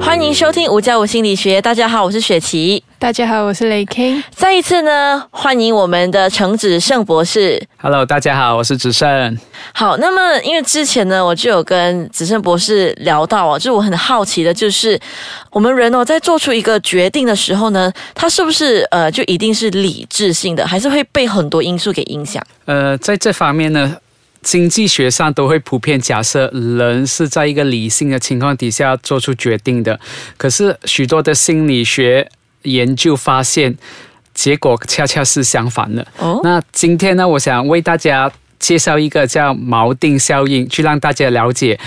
欢迎收听五加五心理学。大家好，我是雪琪。大家好，我是雷 King。再一次呢，欢迎我们的程子胜博士。Hello，大家好，我是子胜。好，那么因为之前呢，我就有跟子胜博士聊到哦，就是我很好奇的，就是我们人哦，在做出一个决定的时候呢，他是不是呃，就一定是理智性的，还是会被很多因素给影响？呃，在这方面呢，经济学上都会普遍假设人是在一个理性的情况底下做出决定的。可是许多的心理学研究发现，结果恰恰是相反的。哦，那今天呢，我想为大家介绍一个叫锚定效应，去让大家了解，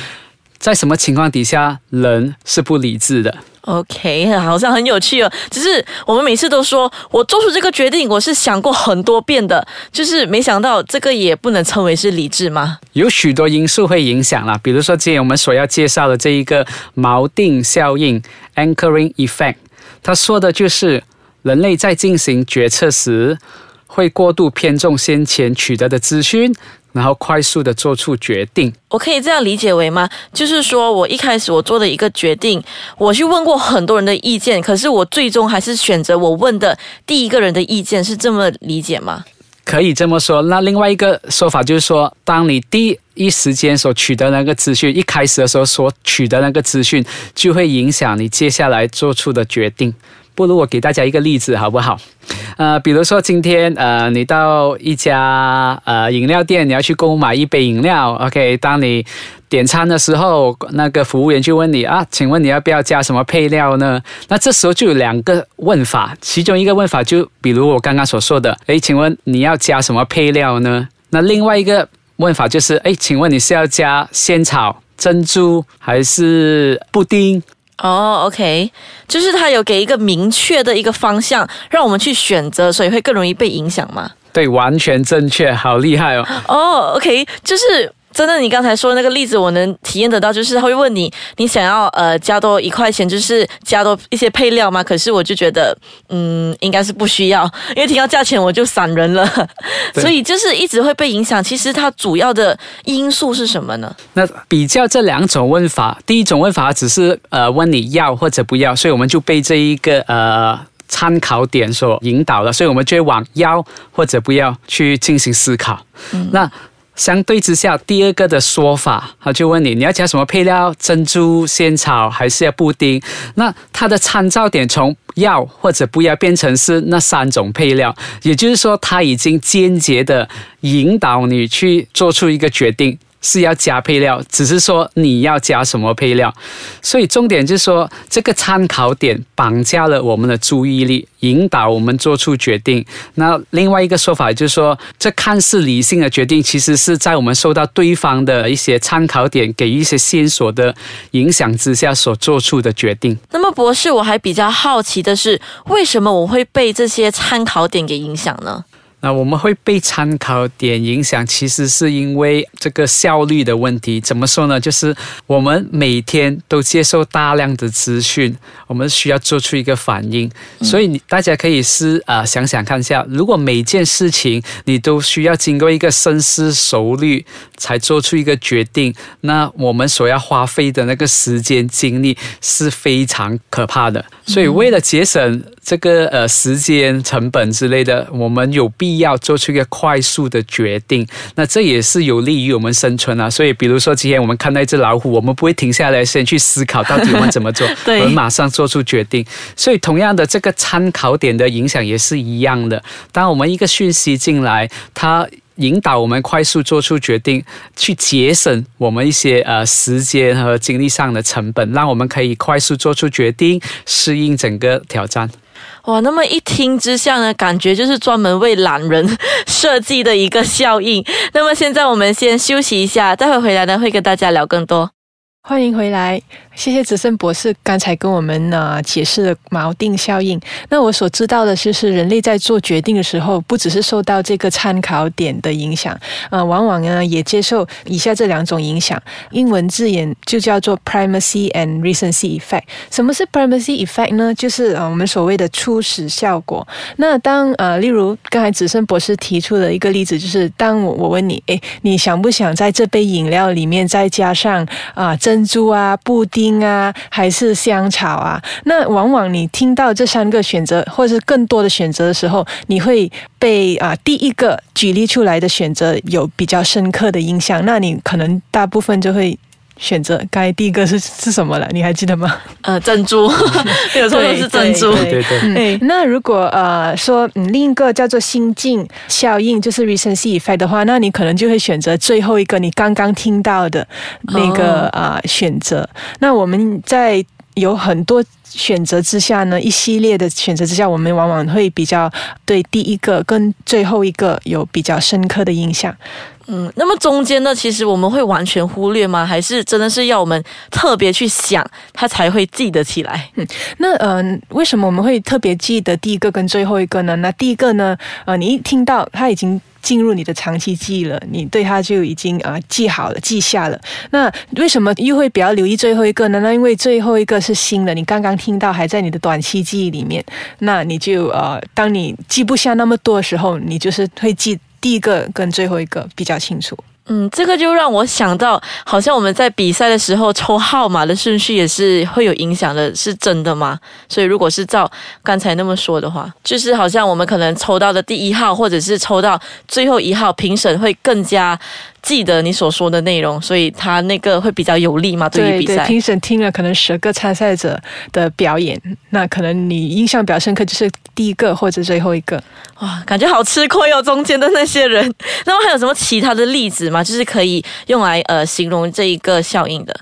在什么情况底下人是不理智的。OK，好像很有趣哦。只是我们每次都说我做出这个决定，我是想过很多遍的，就是没想到这个也不能称为是理智吗？有许多因素会影响啦，比如说今天我们所要介绍的这一个锚定效应 （anchoring effect），它说的就是人类在进行决策时会过度偏重先前取得的资讯，然后快速的做出决定。我可以这样理解为吗？就是说我一开始我做的一个决定，我去问过很多人的意见，可是我最终还是选择我问的第一个人的意见，是这么理解吗？可以这么说。那另外一个说法就是说，当你第一时间所取得那个资讯，一开始的时候所取得那个资讯，就会影响你接下来做出的决定。不如我给大家一个例子好不好？呃，比如说今天呃，你到一家呃饮料店，你要去购买一杯饮料，OK，当你点餐的时候，那个服务员就问你啊，请问你要不要加什么配料呢？那这时候就有两个问法，其中一个问法就比如我刚刚所说的，诶，请问你要加什么配料呢？那另外一个问法就是，诶，请问你是要加仙草、珍珠还是布丁？哦，OK，就是他有给一个明确的一个方向，让我们去选择，所以会更容易被影响吗？对，完全正确，好厉害哦！哦，OK，就是真的，你刚才说的那个例子，我能体验得到，就是他会问你，你想要呃加多一块钱，就是加多一些配料吗？可是我就觉得，嗯，应该是不需要，因为听到价钱我就闪人了，所以就是一直会被影响。其实它主要的因素是什么呢？那比较这两种问法，第一种问法只是呃问你要或者不要，所以我们就被这一个呃参考点所引导了，所以我们就会往要或者不要去进行思考。嗯那相对之下，第二个的说法，他就问你你要加什么配料，珍珠、仙草还是要布丁？那它的参照点从要或者不要变成是那三种配料，也就是说，他已经间接的引导你去做出一个决定。是要加配料，只是说你要加什么配料，所以重点就是说，这个参考点绑架了我们的注意力，引导我们做出决定。那另外一个说法就是说，这看似理性的决定，其实是在我们受到对方的一些参考点给一些线索的影响之下所做出的决定。那么博士，我还比较好奇的是，为什么我会被这些参考点给影响呢？那我们会被参考点影响，其实是因为这个效率的问题。怎么说呢？就是我们每天都接受大量的资讯，我们需要做出一个反应。所以你大家可以思啊、想想看一下，如果每件事情你都需要经过一个深思熟虑才做出一个决定，那我们所要花费的那个时间精力是非常可怕的。所以为了节省这个呃时间成本之类的，我们有必要做出一个快速的决定。那这也是有利于我们生存啊。所以比如说今天我们看到一只老虎，我们不会停下来先去思考到底我们怎么做，我们马上做出决定。所以同样的，这个参考点的影响也是一样的。当我们一个讯息进来，它引导我们快速做出决定，去节省我们一些呃时间和精力上的成本，让我们可以快速做出决定，适应整个挑战。哇，那么一听之下呢，感觉就是专门为懒人设计的一个效应。那么现在我们先休息一下，待会回来呢会跟大家聊更多。欢迎回来。谢谢子胜博士刚才跟我们呢解释了锚定效应。那我所知道的就是，人类在做决定的时候，不只是受到这个参考点的影响，呃，往往呢也接受以下这两种影响。英文字眼就叫做 primacy and recency effect。什么是 primacy effect 呢？就是呃我们所谓的初始效果。那当呃例如刚才子胜博士提出的一个例子，就是当我我问你，诶，你想不想在这杯饮料里面再加上啊珍珠啊布丁？丁啊，还是香草啊？那往往你听到这三个选择，或者是更多的选择的时候，你会被啊第一个举例出来的选择有比较深刻的印象。那你可能大部分就会选择刚才第一个是是什么了？你还记得吗？呃，珍珠，有时候是珍珠。对对对。那如果呃说嗯另一个叫做心境效应，就是 recency effect 的话，那你可能就会选择最后一个你刚刚听到的那个啊选择。那我们在有很多选择之下呢，一系列的选择之下，我们往往会比较对第一个跟最后一个有比较深刻的印象。嗯，那么中间呢，其实我们会完全忽略吗？还是真的是要我们特别去想，他才会记得起来？嗯，那呃，为什么我们会特别记得第一个跟最后一个呢？那第一个呢，呃，你一听到他已经进入你的长期记忆了，你对他就已经啊记好了、记下了。那为什么又会比较留意最后一个呢？那因为最后一个是新的，你刚刚听到还在你的短期记忆里面，那你就呃，当你记不下那么多的时候，你就是会记。第一个跟最后一个比较清楚。嗯，这个就让我想到，好像我们在比赛的时候抽号码的顺序也是会有影响的，是真的吗？所以如果是照刚才那么说的话，就是好像我们可能抽到的第一号，或者是抽到最后一号，评审会更加。记得你所说的内容，所以他那个会比较有利嘛？对于比赛，评审听了可能十个参赛者的表演，那可能你印象比较深刻就是第一个或者最后一个。哇，感觉好吃亏哦，中间的那些人。那么还有什么其他的例子吗？就是可以用来呃形容这一个效应的。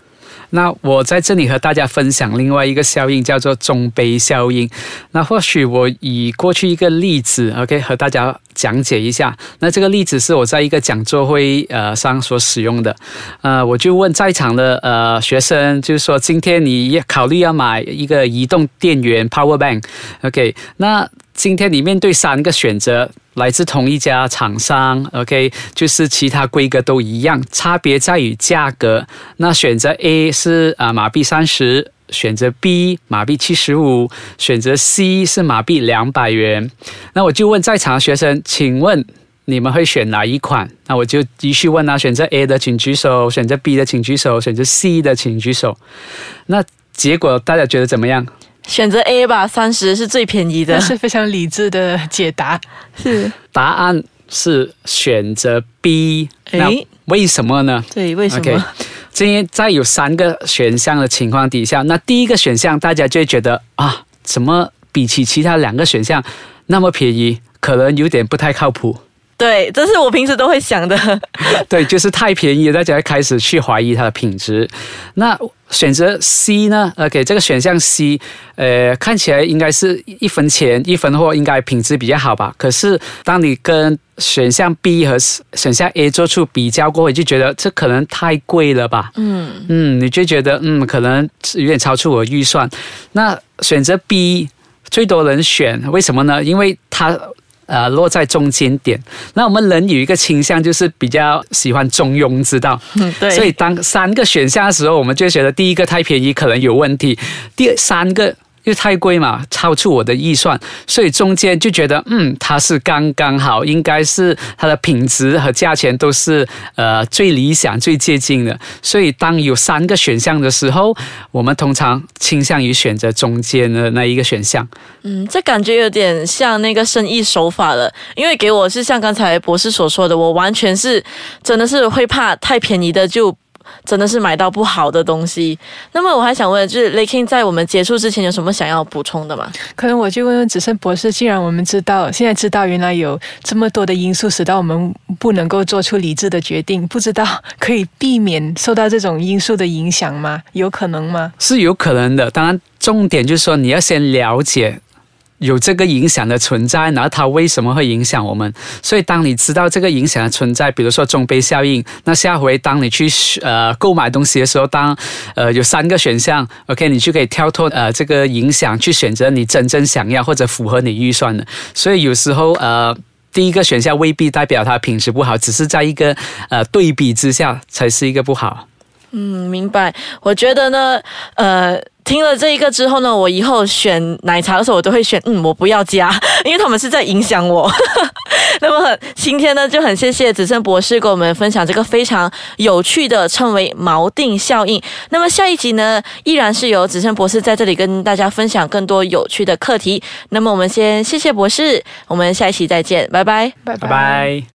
那我在这里和大家分享另外一个效应，叫做中杯效应。那或许我以过去一个例子，OK，和大家讲解一下。那这个例子是我在一个讲座会呃上所使用的。呃，我就问在场的呃学生，就是说今天你考虑要买一个移动电源 Power Bank，OK？那今天你面对三个选择。来自同一家厂商，OK，就是其他规格都一样，差别在于价格。那选择 A 是啊马币三十，选择 B 马币七十五，选择 C 是马币两百元。那我就问在场的学生，请问你们会选哪一款？那我就继续问啊，选择 A 的请举手，选择 B 的请举手，选择 C 的请举手。那结果大家觉得怎么样？选择 A 吧，三十是最便宜的，是非常理智的解答。是答案是选择 B。那为什么呢？对，为什么？今天在有三个选项的情况底下，那第一个选项大家就会觉得啊，怎么比起其他两个选项那么便宜，可能有点不太靠谱。对，这是我平时都会想的。对，就是太便宜，大家开始去怀疑它的品质。那选择 C 呢？OK，这个选项 C，呃，看起来应该是一分钱一分货，应该品质比较好吧？可是当你跟选项 B 和选项 A 做出比较过后，就觉得这可能太贵了吧？嗯嗯，你就觉得嗯，可能有点超出我预算。那选择 B 最多人选，为什么呢？因为它。呃，落在中间点。那我们人有一个倾向，就是比较喜欢中庸之道。嗯，对。所以当三个选项的时候，我们就觉得第一个太便宜，可能有问题；第三个。又太贵嘛，超出我的预算，所以中间就觉得，嗯，它是刚刚好，应该是它的品质和价钱都是呃最理想、最接近的。所以当有三个选项的时候，我们通常倾向于选择中间的那一个选项。嗯，这感觉有点像那个生意手法了，因为给我是像刚才博士所说的，我完全是真的是会怕太便宜的就。真的是买到不好的东西。那么我还想问，就是 Laking 在我们结束之前有什么想要补充的吗？可能我就问问子胜博士，既然我们知道现在知道原来有这么多的因素使到我们不能够做出理智的决定，不知道可以避免受到这种因素的影响吗？有可能吗？是有可能的。当然，重点就是说你要先了解有这个影响的存在，然后它为什么会影响我们？所以当你知道这个影响的存在，比如说中杯效应，那下回当你去呃购买东西的时候，当呃有三个选项，OK，你就可以跳脱呃这个影响，去选择你真正想要或者符合你预算的。所以有时候呃。第一个选项未必代表它品质不好，只是在一个呃对比之下才是一个不好。嗯，明白。我觉得呢，呃。听了这一个之后呢，我以后选奶茶的时候，我都会选嗯，我不要加，因为他们是在影响我。那么今天呢，就很谢谢子胜博士跟我们分享这个非常有趣的称为锚定效应。那么下一集呢，依然是由子胜博士在这里跟大家分享更多有趣的课题。那么我们先谢谢博士，我们下一期再见，拜拜，拜拜。